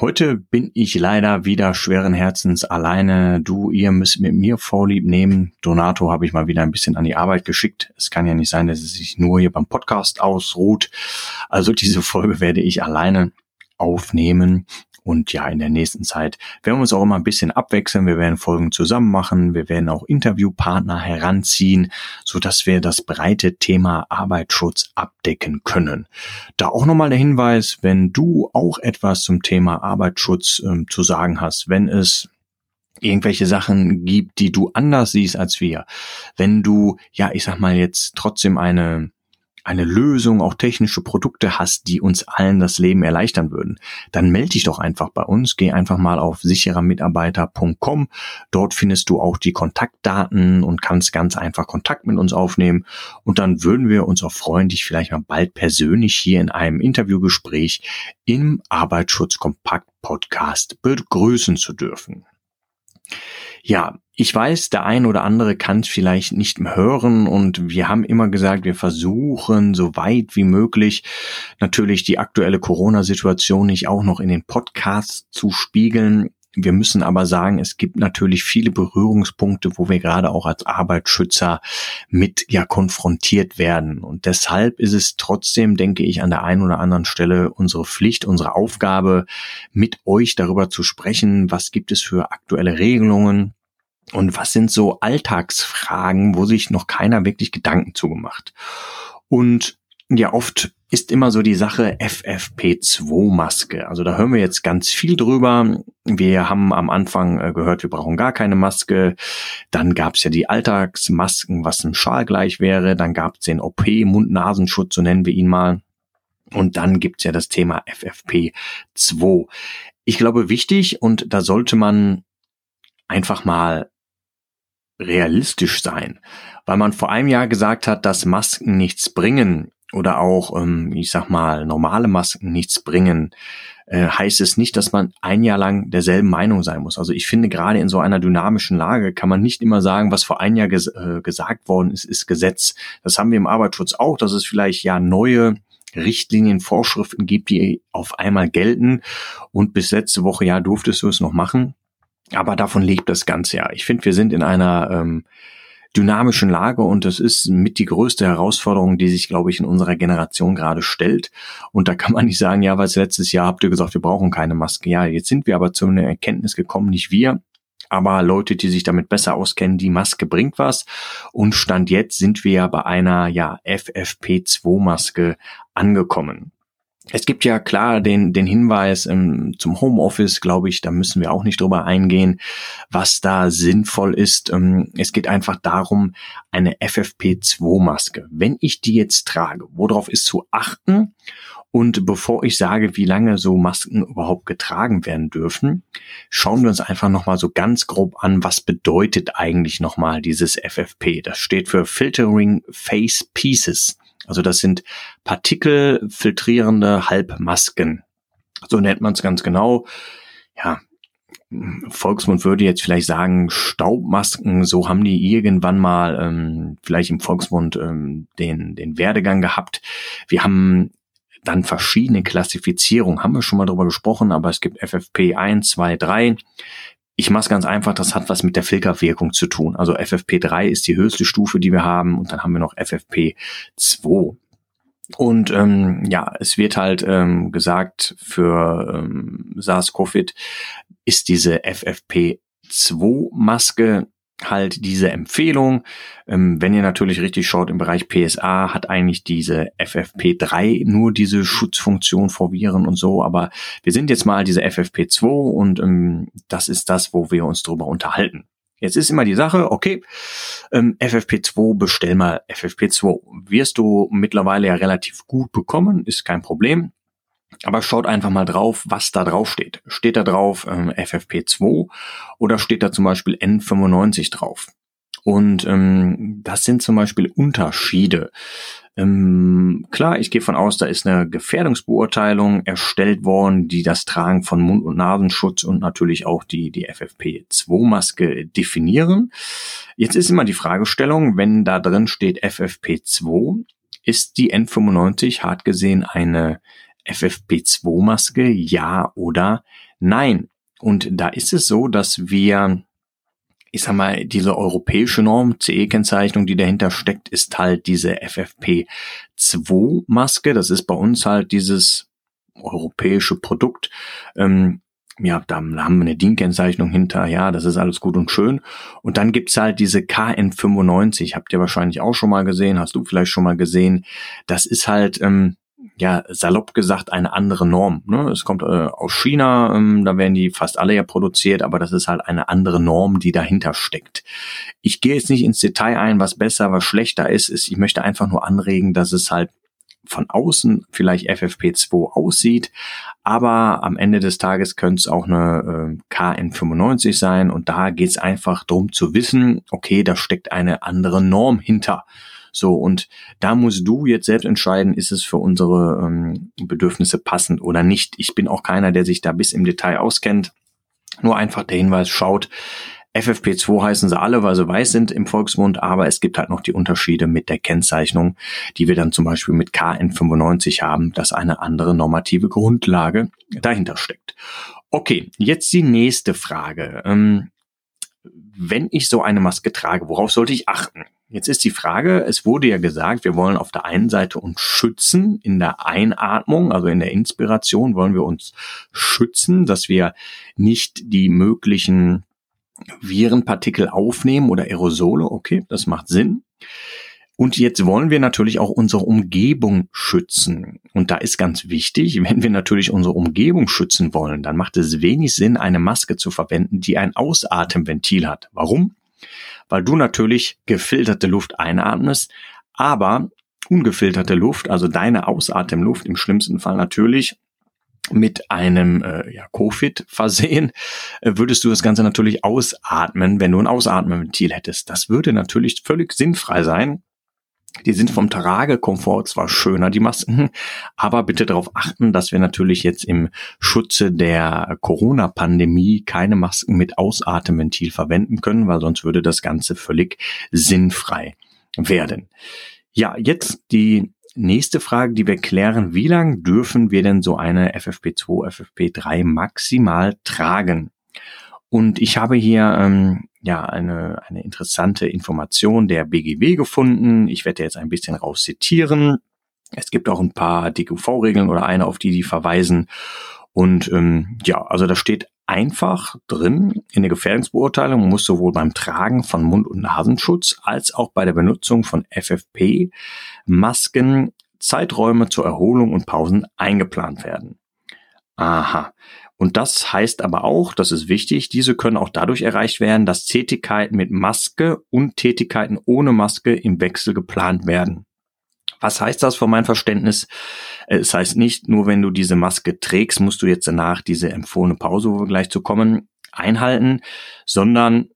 Heute bin ich leider wieder schweren Herzens alleine. Du, ihr müsst mit mir Vorlieb nehmen. Donato habe ich mal wieder ein bisschen an die Arbeit geschickt. Es kann ja nicht sein, dass es sich nur hier beim Podcast ausruht. Also diese Folge werde ich alleine aufnehmen. Und ja, in der nächsten Zeit werden wir uns auch immer ein bisschen abwechseln. Wir werden Folgen zusammen machen. Wir werden auch Interviewpartner heranziehen, so dass wir das breite Thema Arbeitsschutz abdecken können. Da auch nochmal der Hinweis, wenn du auch etwas zum Thema Arbeitsschutz ähm, zu sagen hast, wenn es irgendwelche Sachen gibt, die du anders siehst als wir, wenn du, ja, ich sag mal jetzt trotzdem eine eine Lösung, auch technische Produkte hast, die uns allen das Leben erleichtern würden, dann melde dich doch einfach bei uns. Geh einfach mal auf sicherermitarbeiter.com. Dort findest du auch die Kontaktdaten und kannst ganz einfach Kontakt mit uns aufnehmen. Und dann würden wir uns auch freuen, dich vielleicht mal bald persönlich hier in einem Interviewgespräch im Arbeitsschutz Kompakt Podcast begrüßen zu dürfen. Ja, ich weiß, der ein oder andere kann es vielleicht nicht mehr hören und wir haben immer gesagt, wir versuchen so weit wie möglich natürlich die aktuelle Corona-Situation nicht auch noch in den Podcast zu spiegeln. Wir müssen aber sagen, es gibt natürlich viele Berührungspunkte, wo wir gerade auch als Arbeitsschützer mit ja konfrontiert werden. Und deshalb ist es trotzdem, denke ich, an der einen oder anderen Stelle unsere Pflicht, unsere Aufgabe, mit euch darüber zu sprechen, was gibt es für aktuelle Regelungen, und was sind so Alltagsfragen, wo sich noch keiner wirklich Gedanken zugemacht? Und ja, oft ist immer so die Sache FFP2-Maske. Also da hören wir jetzt ganz viel drüber. Wir haben am Anfang äh, gehört, wir brauchen gar keine Maske. Dann gab es ja die Alltagsmasken, was ein Schal gleich wäre. Dann gab es den OP, Mund-Nasenschutz, so nennen wir ihn mal. Und dann gibt's ja das Thema FFP2. Ich glaube, wichtig und da sollte man einfach mal realistisch sein, weil man vor einem Jahr gesagt hat, dass Masken nichts bringen oder auch, ähm, ich sag mal, normale Masken nichts bringen, äh, heißt es nicht, dass man ein Jahr lang derselben Meinung sein muss. Also ich finde, gerade in so einer dynamischen Lage kann man nicht immer sagen, was vor ein Jahr ges äh, gesagt worden ist, ist Gesetz. Das haben wir im Arbeitsschutz auch, dass es vielleicht ja neue Richtlinien, Vorschriften gibt, die auf einmal gelten. Und bis letzte Woche ja durftest du es noch machen. Aber davon lebt das Ganze ja. Ich finde, wir sind in einer ähm, dynamischen Lage und das ist mit die größte Herausforderung, die sich, glaube ich, in unserer Generation gerade stellt. Und da kann man nicht sagen, ja, weil letztes Jahr habt ihr gesagt, wir brauchen keine Maske. Ja, jetzt sind wir aber zu einer Erkenntnis gekommen, nicht wir, aber Leute, die sich damit besser auskennen, die Maske bringt was. Und Stand jetzt sind wir ja bei einer ja, FFP2-Maske angekommen. Es gibt ja klar den, den Hinweis ähm, zum Homeoffice, glaube ich, da müssen wir auch nicht drüber eingehen, was da sinnvoll ist. Ähm, es geht einfach darum, eine FFP2-Maske. Wenn ich die jetzt trage, worauf ist zu achten? Und bevor ich sage, wie lange so Masken überhaupt getragen werden dürfen, schauen wir uns einfach nochmal so ganz grob an, was bedeutet eigentlich nochmal dieses FFP. Das steht für Filtering Face Pieces. Also das sind partikelfiltrierende Halbmasken. So nennt man es ganz genau. Ja, Volksmund würde jetzt vielleicht sagen Staubmasken, so haben die irgendwann mal ähm, vielleicht im Volksmund ähm, den, den Werdegang gehabt. Wir haben dann verschiedene Klassifizierungen, haben wir schon mal drüber gesprochen, aber es gibt FFP 1, 2, 3. Ich mache es ganz einfach, das hat was mit der Filterwirkung zu tun. Also FFP3 ist die höchste Stufe, die wir haben und dann haben wir noch FFP2. Und ähm, ja, es wird halt ähm, gesagt, für ähm, SARS-CoV ist diese FFP2-Maske halt diese Empfehlung. Ähm, wenn ihr natürlich richtig schaut, im Bereich PSA hat eigentlich diese FFP3 nur diese Schutzfunktion vor Viren und so, aber wir sind jetzt mal diese FFP2 und ähm, das ist das, wo wir uns drüber unterhalten. Jetzt ist immer die Sache, okay, ähm, FFP2, bestell mal FFP2. Wirst du mittlerweile ja relativ gut bekommen, ist kein Problem. Aber schaut einfach mal drauf, was da drauf steht. Steht da drauf ähm, FFP2 oder steht da zum Beispiel N95 drauf? Und ähm, das sind zum Beispiel Unterschiede. Ähm, klar, ich gehe von aus, da ist eine Gefährdungsbeurteilung erstellt worden, die das Tragen von Mund- und Nasenschutz und natürlich auch die, die FFP2-Maske definieren. Jetzt ist immer die Fragestellung, wenn da drin steht FFP2, ist die N95 hart gesehen eine FFP2-Maske, ja oder nein? Und da ist es so, dass wir, ich sag mal, diese europäische Norm, CE-Kennzeichnung, die dahinter steckt, ist halt diese FFP2-Maske. Das ist bei uns halt dieses europäische Produkt. Ähm, ja, da haben wir eine DIN-Kennzeichnung hinter, ja, das ist alles gut und schön. Und dann gibt's halt diese KN95, habt ihr wahrscheinlich auch schon mal gesehen, hast du vielleicht schon mal gesehen. Das ist halt, ähm, ja, salopp gesagt, eine andere Norm. Ne? Es kommt äh, aus China, ähm, da werden die fast alle ja produziert, aber das ist halt eine andere Norm, die dahinter steckt. Ich gehe jetzt nicht ins Detail ein, was besser, was schlechter ist. ist ich möchte einfach nur anregen, dass es halt von außen vielleicht FFP2 aussieht, aber am Ende des Tages könnte es auch eine äh, KN95 sein und da geht es einfach darum zu wissen, okay, da steckt eine andere Norm hinter. So, und da musst du jetzt selbst entscheiden, ist es für unsere ähm, Bedürfnisse passend oder nicht. Ich bin auch keiner, der sich da bis im Detail auskennt. Nur einfach der Hinweis, schaut, FFP2 heißen sie alle, weil sie weiß sind im Volksmund, aber es gibt halt noch die Unterschiede mit der Kennzeichnung, die wir dann zum Beispiel mit KN95 haben, dass eine andere normative Grundlage dahinter steckt. Okay, jetzt die nächste Frage. Ähm, wenn ich so eine Maske trage, worauf sollte ich achten? Jetzt ist die Frage, es wurde ja gesagt, wir wollen auf der einen Seite uns schützen in der Einatmung, also in der Inspiration wollen wir uns schützen, dass wir nicht die möglichen Virenpartikel aufnehmen oder Aerosole. Okay, das macht Sinn. Und jetzt wollen wir natürlich auch unsere Umgebung schützen. Und da ist ganz wichtig, wenn wir natürlich unsere Umgebung schützen wollen, dann macht es wenig Sinn, eine Maske zu verwenden, die ein Ausatemventil hat. Warum? Weil du natürlich gefilterte Luft einatmest, aber ungefilterte Luft, also deine Ausatemluft im schlimmsten Fall natürlich mit einem äh, ja, Covid versehen, äh, würdest du das Ganze natürlich ausatmen, wenn du ein Ausatmenventil hättest. Das würde natürlich völlig sinnfrei sein. Die sind vom Tragekomfort zwar schöner, die Masken, aber bitte darauf achten, dass wir natürlich jetzt im Schutze der Corona-Pandemie keine Masken mit Ausatemventil verwenden können, weil sonst würde das Ganze völlig sinnfrei werden. Ja, jetzt die nächste Frage, die wir klären. Wie lang dürfen wir denn so eine FFP2, FFP3 maximal tragen? Und ich habe hier ähm, ja eine, eine interessante Information der BGW gefunden. Ich werde jetzt ein bisschen raus zitieren. Es gibt auch ein paar DQV-Regeln oder eine, auf die die verweisen. Und ähm, ja, also da steht einfach drin in der Gefährdungsbeurteilung muss sowohl beim Tragen von Mund- und Nasenschutz als auch bei der Benutzung von FFP-Masken Zeiträume zur Erholung und Pausen eingeplant werden. Aha. Und das heißt aber auch, das ist wichtig, diese können auch dadurch erreicht werden, dass Tätigkeiten mit Maske und Tätigkeiten ohne Maske im Wechsel geplant werden. Was heißt das von meinem Verständnis? Äh, es heißt nicht, nur wenn du diese Maske trägst, musst du jetzt danach diese empfohlene Pause, wo wir gleich zu kommen, einhalten, sondern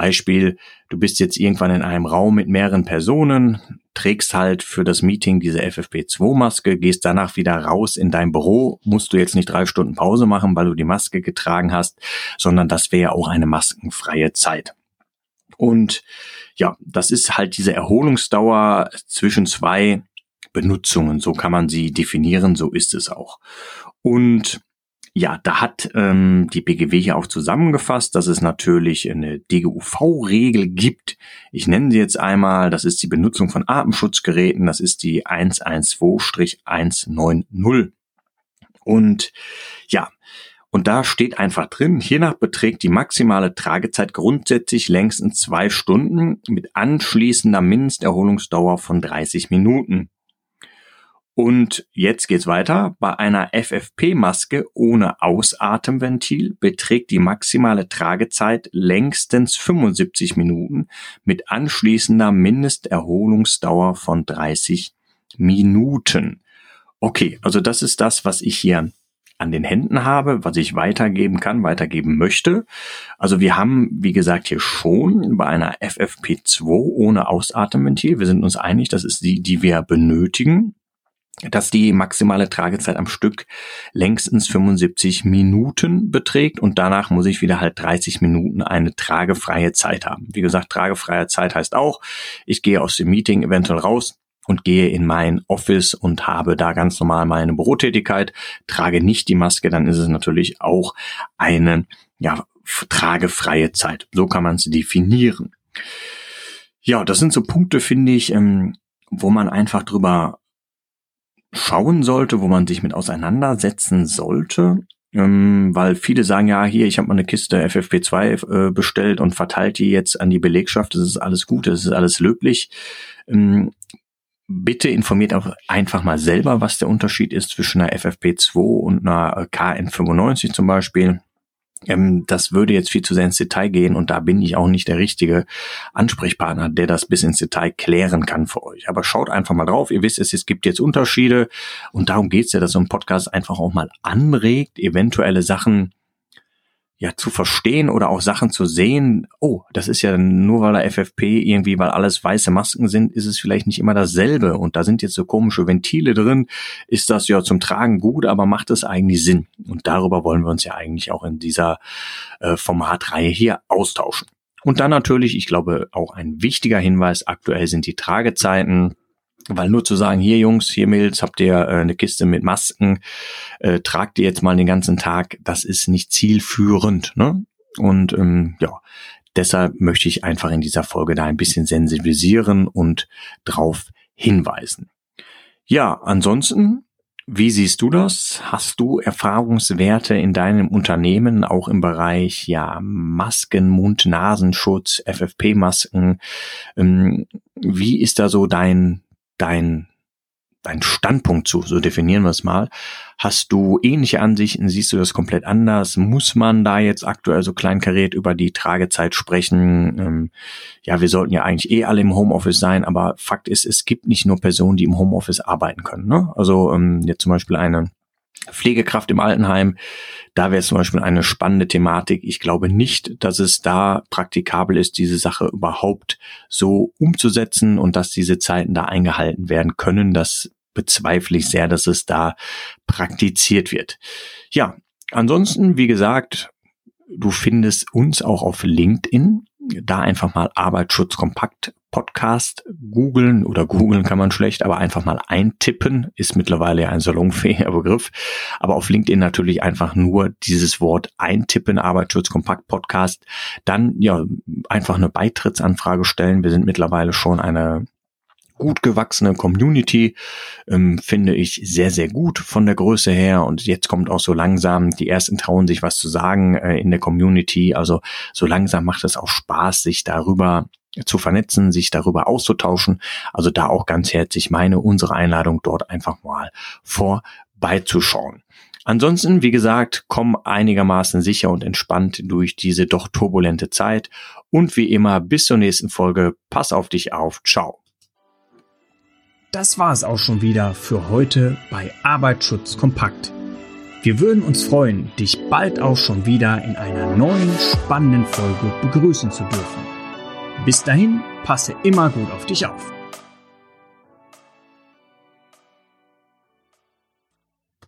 Beispiel, du bist jetzt irgendwann in einem Raum mit mehreren Personen, trägst halt für das Meeting diese FFP2-Maske, gehst danach wieder raus in dein Büro, musst du jetzt nicht drei Stunden Pause machen, weil du die Maske getragen hast, sondern das wäre auch eine maskenfreie Zeit. Und ja, das ist halt diese Erholungsdauer zwischen zwei Benutzungen. So kann man sie definieren, so ist es auch. Und ja, da hat ähm, die BGW hier auch zusammengefasst, dass es natürlich eine DGUV-Regel gibt. Ich nenne sie jetzt einmal, das ist die Benutzung von Atemschutzgeräten, das ist die 112-190. Und ja, und da steht einfach drin, hiernach beträgt die maximale Tragezeit grundsätzlich längstens zwei Stunden mit anschließender Mindesterholungsdauer von 30 Minuten. Und jetzt geht's weiter. Bei einer FFP-Maske ohne Ausatemventil beträgt die maximale Tragezeit längstens 75 Minuten mit anschließender Mindesterholungsdauer von 30 Minuten. Okay, also das ist das, was ich hier an den Händen habe, was ich weitergeben kann, weitergeben möchte. Also wir haben, wie gesagt, hier schon bei einer FFP2 ohne Ausatemventil, wir sind uns einig, das ist die, die wir benötigen, dass die maximale Tragezeit am Stück längstens 75 Minuten beträgt und danach muss ich wieder halt 30 Minuten eine tragefreie Zeit haben. Wie gesagt, tragefreie Zeit heißt auch, ich gehe aus dem Meeting eventuell raus, und gehe in mein Office und habe da ganz normal meine Bürotätigkeit, trage nicht die Maske, dann ist es natürlich auch eine ja, tragefreie Zeit. So kann man es definieren. Ja, das sind so Punkte, finde ich, ähm, wo man einfach drüber schauen sollte, wo man sich mit auseinandersetzen sollte. Ähm, weil viele sagen ja, hier, ich habe mal eine Kiste FFP2 äh, bestellt und verteilt die jetzt an die Belegschaft, das ist alles gut, das ist alles löblich. Ähm, bitte informiert auch einfach mal selber, was der Unterschied ist zwischen einer FFP2 und einer KN95 zum Beispiel. Ähm, das würde jetzt viel zu sehr ins Detail gehen und da bin ich auch nicht der richtige Ansprechpartner, der das bis ins Detail klären kann für euch. Aber schaut einfach mal drauf. Ihr wisst es, es gibt jetzt Unterschiede und darum geht's ja, dass so ein Podcast einfach auch mal anregt, eventuelle Sachen ja zu verstehen oder auch Sachen zu sehen, oh, das ist ja nur weil der FFP irgendwie, weil alles weiße Masken sind, ist es vielleicht nicht immer dasselbe. Und da sind jetzt so komische Ventile drin, ist das ja zum Tragen gut, aber macht es eigentlich Sinn? Und darüber wollen wir uns ja eigentlich auch in dieser äh, Formatreihe hier austauschen. Und dann natürlich, ich glaube, auch ein wichtiger Hinweis, aktuell sind die Tragezeiten weil nur zu sagen, hier Jungs, hier Mädels, habt ihr äh, eine Kiste mit Masken, äh, tragt ihr jetzt mal den ganzen Tag, das ist nicht zielführend. Ne? Und ähm, ja, deshalb möchte ich einfach in dieser Folge da ein bisschen sensibilisieren und drauf hinweisen. Ja, ansonsten, wie siehst du das? Hast du Erfahrungswerte in deinem Unternehmen auch im Bereich ja Masken, Mund-Nasenschutz, FFP-Masken? Ähm, wie ist da so dein dein, dein Standpunkt zu, so definieren wir es mal. Hast du ähnliche Ansichten? Siehst du das komplett anders? Muss man da jetzt aktuell so kleinkariert über die Tragezeit sprechen? Ähm, ja, wir sollten ja eigentlich eh alle im Homeoffice sein, aber Fakt ist, es gibt nicht nur Personen, die im Homeoffice arbeiten können. Ne? Also ähm, jetzt zum Beispiel eine Pflegekraft im Altenheim, da wäre zum Beispiel eine spannende Thematik. Ich glaube nicht, dass es da praktikabel ist, diese Sache überhaupt so umzusetzen und dass diese Zeiten da eingehalten werden können. Das bezweifle ich sehr, dass es da praktiziert wird. Ja, ansonsten, wie gesagt, du findest uns auch auf LinkedIn. Da einfach mal Arbeitsschutz kompakt Podcast googeln oder googeln kann man schlecht, aber einfach mal eintippen, ist mittlerweile ein salonfähiger Begriff. Aber auf LinkedIn natürlich einfach nur dieses Wort eintippen, Arbeitsschutz Kompakt Podcast. Dann ja einfach eine Beitrittsanfrage stellen. Wir sind mittlerweile schon eine gut gewachsene Community, ähm, finde ich sehr, sehr gut von der Größe her. Und jetzt kommt auch so langsam, die ersten trauen sich was zu sagen äh, in der Community. Also so langsam macht es auch Spaß, sich darüber zu vernetzen, sich darüber auszutauschen. Also da auch ganz herzlich meine, unsere Einladung dort einfach mal vorbeizuschauen. Ansonsten, wie gesagt, komm einigermaßen sicher und entspannt durch diese doch turbulente Zeit. Und wie immer, bis zur nächsten Folge. Pass auf dich auf. Ciao. Das war es auch schon wieder für heute bei Arbeitsschutz kompakt. Wir würden uns freuen, dich bald auch schon wieder in einer neuen spannenden Folge begrüßen zu dürfen. Bis dahin, passe immer gut auf dich auf.